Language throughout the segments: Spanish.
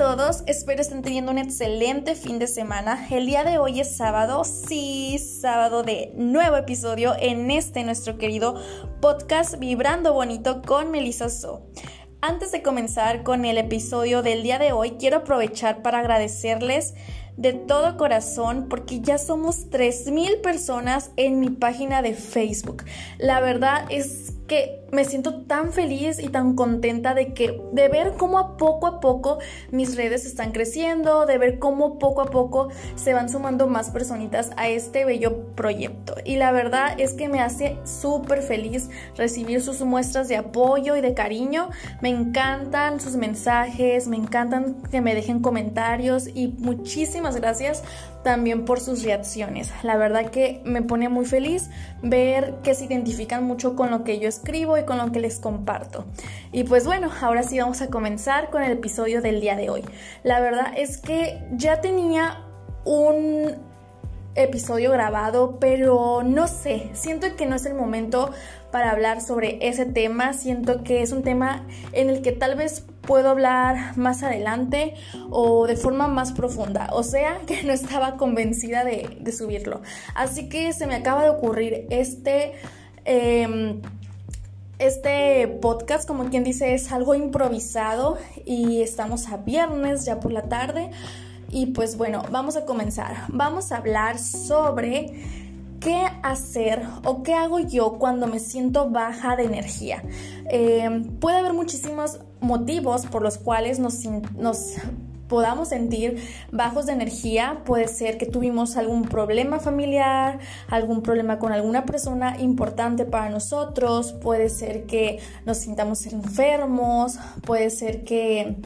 todos, espero estén teniendo un excelente fin de semana. El día de hoy es sábado, sí, sábado de nuevo episodio en este nuestro querido podcast Vibrando Bonito con Melissa So. Antes de comenzar con el episodio del día de hoy, quiero aprovechar para agradecerles de todo corazón porque ya somos 3.000 personas en mi página de Facebook. La verdad es que me siento tan feliz y tan contenta de que de ver cómo a poco a poco mis redes están creciendo, de ver cómo poco a poco se van sumando más personitas a este bello proyecto. Y la verdad es que me hace súper feliz recibir sus muestras de apoyo y de cariño. Me encantan sus mensajes, me encantan que me dejen comentarios y muchísimas gracias también por sus reacciones. La verdad que me pone muy feliz ver que se identifican mucho con lo que yo escribo con lo que les comparto. Y pues bueno, ahora sí vamos a comenzar con el episodio del día de hoy. La verdad es que ya tenía un episodio grabado, pero no sé, siento que no es el momento para hablar sobre ese tema, siento que es un tema en el que tal vez puedo hablar más adelante o de forma más profunda, o sea que no estaba convencida de, subirlo. Así que se me acaba de ocurrir este... Em, este podcast, como quien dice, es algo improvisado y estamos a viernes ya por la tarde. Y pues bueno, vamos a comenzar. Vamos a hablar sobre qué hacer o qué hago yo cuando me siento baja de energía. Eh, puede haber muchísimos motivos por los cuales nos, nos podamos sentir bajos de energía. Puede ser que tuvimos algún problema familiar, algún problema con alguna persona importante para nosotros, puede ser que nos sintamos enfermos, puede ser que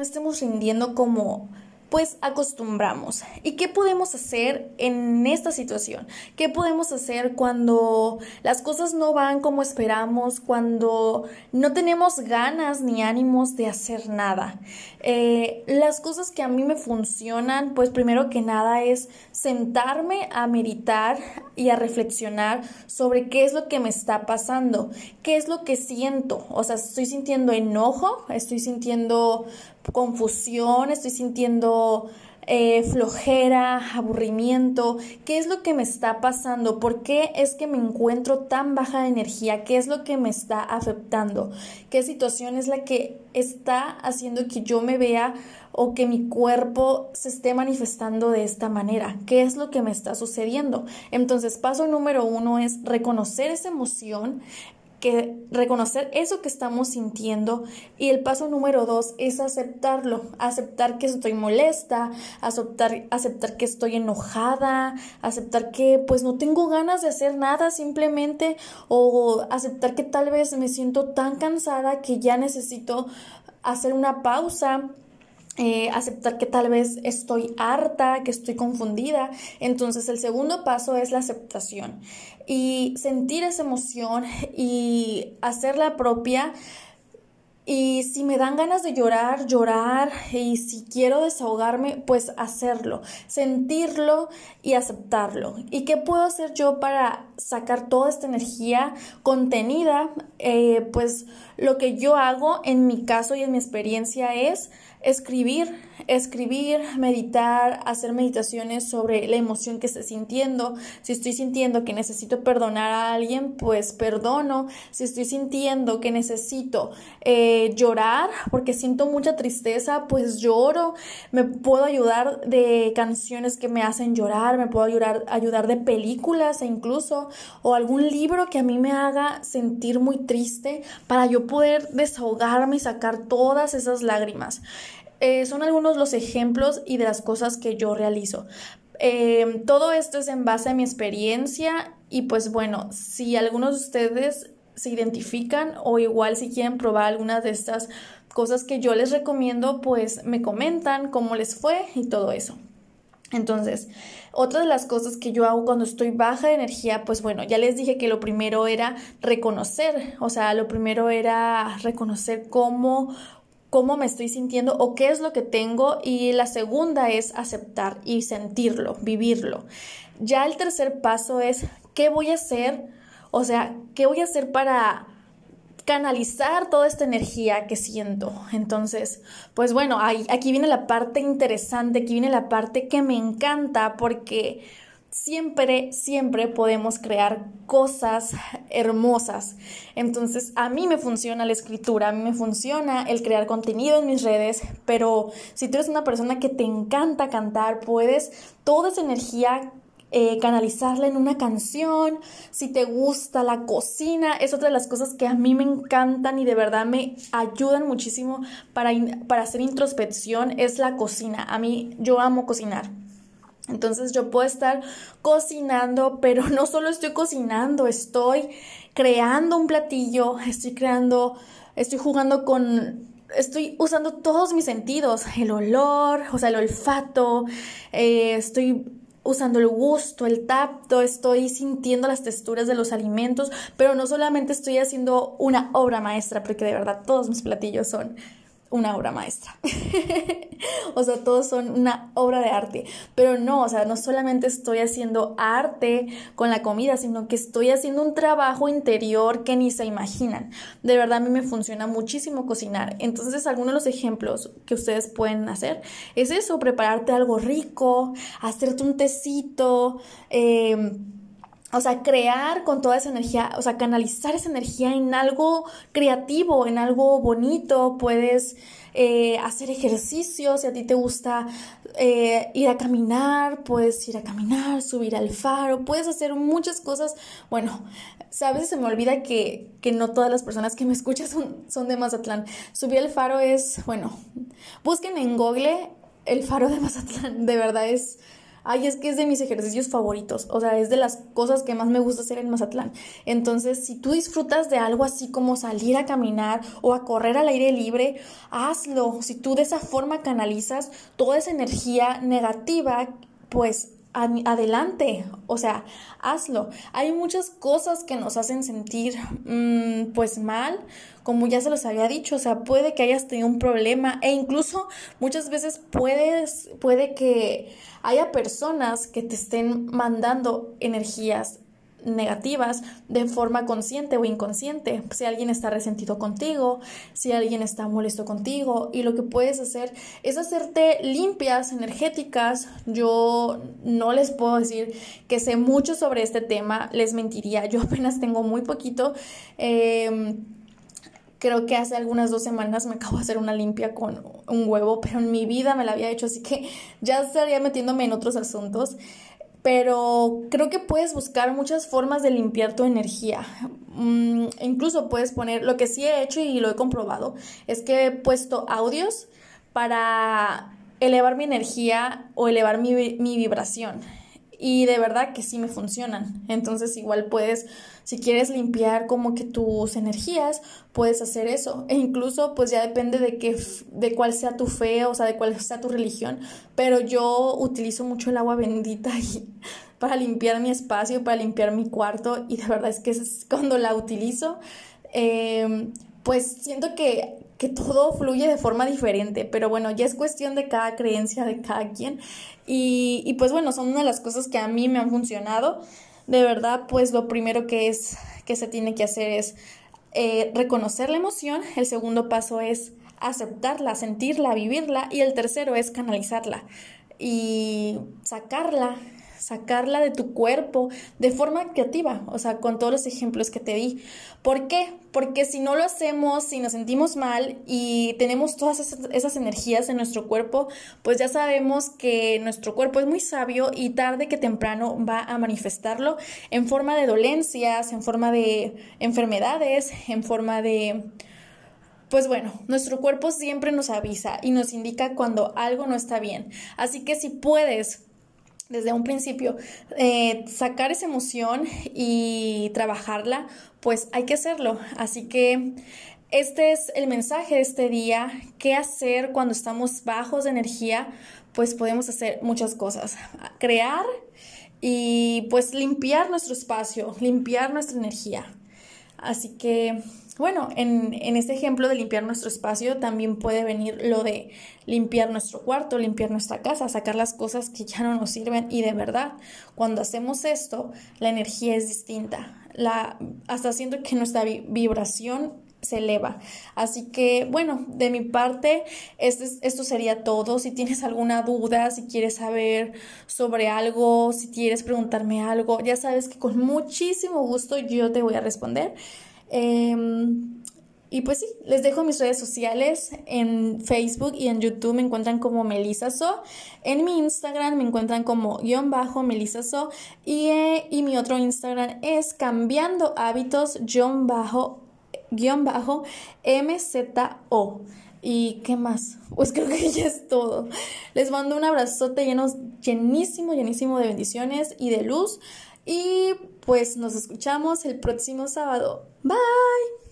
estemos rindiendo como pues acostumbramos. ¿Y qué podemos hacer en esta situación? ¿Qué podemos hacer cuando las cosas no van como esperamos, cuando no tenemos ganas ni ánimos de hacer nada? Eh, las cosas que a mí me funcionan, pues primero que nada es sentarme a meditar y a reflexionar sobre qué es lo que me está pasando, qué es lo que siento. O sea, estoy sintiendo enojo, estoy sintiendo confusión, estoy sintiendo eh, flojera, aburrimiento, qué es lo que me está pasando, por qué es que me encuentro tan baja de energía, qué es lo que me está afectando, qué situación es la que está haciendo que yo me vea o que mi cuerpo se esté manifestando de esta manera, qué es lo que me está sucediendo. Entonces, paso número uno es reconocer esa emoción, que reconocer eso que estamos sintiendo. Y el paso número dos es aceptarlo, aceptar que estoy molesta, aceptar, aceptar que estoy enojada, aceptar que pues no tengo ganas de hacer nada simplemente o aceptar que tal vez me siento tan cansada que ya necesito hacer una pausa eh, aceptar que tal vez estoy harta, que estoy confundida. Entonces el segundo paso es la aceptación y sentir esa emoción y hacerla propia. Y si me dan ganas de llorar, llorar. Y si quiero desahogarme, pues hacerlo, sentirlo y aceptarlo. ¿Y qué puedo hacer yo para sacar toda esta energía contenida? Eh, pues lo que yo hago en mi caso y en mi experiencia es escribir, escribir, meditar, hacer meditaciones sobre la emoción que estoy sintiendo. Si estoy sintiendo que necesito perdonar a alguien, pues perdono. Si estoy sintiendo que necesito eh, llorar porque siento mucha tristeza, pues lloro. Me puedo ayudar de canciones que me hacen llorar, me puedo ayudar, ayudar de películas e incluso, o algún libro que a mí me haga sentir muy triste para yo poder desahogarme y sacar todas esas lágrimas. Eh, son algunos los ejemplos y de las cosas que yo realizo. Eh, todo esto es en base a mi experiencia y pues bueno, si algunos de ustedes se identifican o igual si quieren probar algunas de estas cosas que yo les recomiendo, pues me comentan cómo les fue y todo eso. Entonces, otra de las cosas que yo hago cuando estoy baja de energía, pues bueno, ya les dije que lo primero era reconocer, o sea, lo primero era reconocer cómo cómo me estoy sintiendo o qué es lo que tengo y la segunda es aceptar y sentirlo, vivirlo. Ya el tercer paso es qué voy a hacer, o sea, qué voy a hacer para canalizar toda esta energía que siento. Entonces, pues bueno, aquí viene la parte interesante, aquí viene la parte que me encanta porque siempre, siempre podemos crear cosas hermosas. Entonces, a mí me funciona la escritura, a mí me funciona el crear contenido en mis redes, pero si tú eres una persona que te encanta cantar, puedes toda esa energía eh, canalizarla en una canción, si te gusta la cocina, es otra de las cosas que a mí me encantan y de verdad me ayudan muchísimo para, para hacer introspección, es la cocina. A mí yo amo cocinar. Entonces yo puedo estar cocinando, pero no solo estoy cocinando, estoy creando un platillo, estoy creando, estoy jugando con estoy usando todos mis sentidos, el olor, o sea, el olfato, eh, estoy usando el gusto, el tacto, estoy sintiendo las texturas de los alimentos, pero no solamente estoy haciendo una obra maestra, porque de verdad todos mis platillos son una obra maestra. o sea, todos son una obra de arte. Pero no, o sea, no solamente estoy haciendo arte con la comida, sino que estoy haciendo un trabajo interior que ni se imaginan. De verdad, a mí me funciona muchísimo cocinar. Entonces, algunos de los ejemplos que ustedes pueden hacer es eso, prepararte algo rico, hacerte un tecito, eh, o sea, crear con toda esa energía, o sea, canalizar esa energía en algo creativo, en algo bonito. Puedes eh, hacer ejercicios, si a ti te gusta eh, ir a caminar, puedes ir a caminar, subir al faro, puedes hacer muchas cosas. Bueno, sabes, se me olvida que, que no todas las personas que me escuchan son, son de Mazatlán. Subir al faro es, bueno, busquen en Google el faro de Mazatlán, de verdad es ay, es que es de mis ejercicios favoritos, o sea, es de las cosas que más me gusta hacer en Mazatlán. Entonces, si tú disfrutas de algo así como salir a caminar o a correr al aire libre, hazlo. Si tú de esa forma canalizas toda esa energía negativa, pues adelante, o sea, hazlo. Hay muchas cosas que nos hacen sentir mm, pues mal, como ya se los había dicho, o sea, puede que hayas tenido un problema e incluso muchas veces puedes, puede que haya personas que te estén mandando energías negativas de forma consciente o inconsciente. Si alguien está resentido contigo, si alguien está molesto contigo y lo que puedes hacer es hacerte limpias energéticas. Yo no les puedo decir que sé mucho sobre este tema, les mentiría, yo apenas tengo muy poquito. Em, creo que hace algunas dos semanas me acabo de hacer una limpia con un huevo, pero en mi vida me la había hecho, así que ya estaría metiéndome en otros asuntos pero creo que puedes buscar muchas formas de limpiar tu energía. Mm, incluso puedes poner, lo que sí he hecho y lo he comprobado, es que he puesto audios para elevar mi energía o elevar mi, mi vibración y de verdad que sí me funcionan. Entonces igual puedes, si quieres limpiar como que tus energías, puedes hacer eso. E incluso pues ya depende de qué, de cuál sea tu fe, o sea, de cuál sea tu religión. Pero yo utilizo mucho el agua bendita y, para limpiar mi espacio, para limpiar mi cuarto y de verdad es que es cuando la utilizo. Em, pues siento que que todo fluye de forma diferente, pero bueno, ya es cuestión de cada creencia de cada quien. Y, y, pues bueno, son una de las cosas que a mí me han funcionado. De verdad, pues lo primero que es que se tiene que hacer es eh, reconocer la emoción. El segundo paso es aceptarla, sentirla, vivirla. Y el tercero es canalizarla y sacarla sacarla de tu cuerpo de forma creativa, o sea, con todos los ejemplos que te di. ¿Por qué? Porque si no lo hacemos, si nos sentimos mal y tenemos todas esas, energías en nuestro cuerpo, pues ya sabemos que nuestro cuerpo es muy sabio y tarde que temprano va a manifestarlo en forma de dolencias, en forma de enfermedades, en forma de... Pues bueno, nuestro cuerpo siempre nos avisa y nos indica cuando algo no está bien. Así que si puedes desde un principio, eh, sacar esa emoción y trabajarla, pues hay que hacerlo. Así que este es el mensaje de este día. ¿Qué hacer cuando estamos bajos de energía? Pues podemos hacer muchas cosas. Crear y pues limpiar nuestro espacio, limpiar nuestra energía. Así que bueno, en, en, este ejemplo de limpiar nuestro espacio también puede venir lo de limpiar nuestro cuarto, limpiar nuestra casa, sacar las cosas que ya no nos sirven y de verdad, cuando hacemos esto, la energía es distinta. La, hasta siento que nuestra vibración se eleva. Así que, bueno, de mi parte, este, esto sería todo. Si tienes alguna duda, si quieres saber sobre algo, si quieres preguntarme algo, ya sabes que con muchísimo gusto yo te voy a responder. Em, y pues sí, les dejo mis redes sociales. En Facebook y en YouTube me encuentran como Melissa So. En mi Instagram me encuentran como guion bajo Melissa So. Y, eh, y mi otro Instagram es cambiando hábitos guion bajo guion bajo MZO. ¿Y qué más? Pues creo que ya es todo. Les mando un abrazote lleno, llenísimo, llenísimo de bendiciones y de luz. Y pues nos escuchamos el próximo sábado. Bye.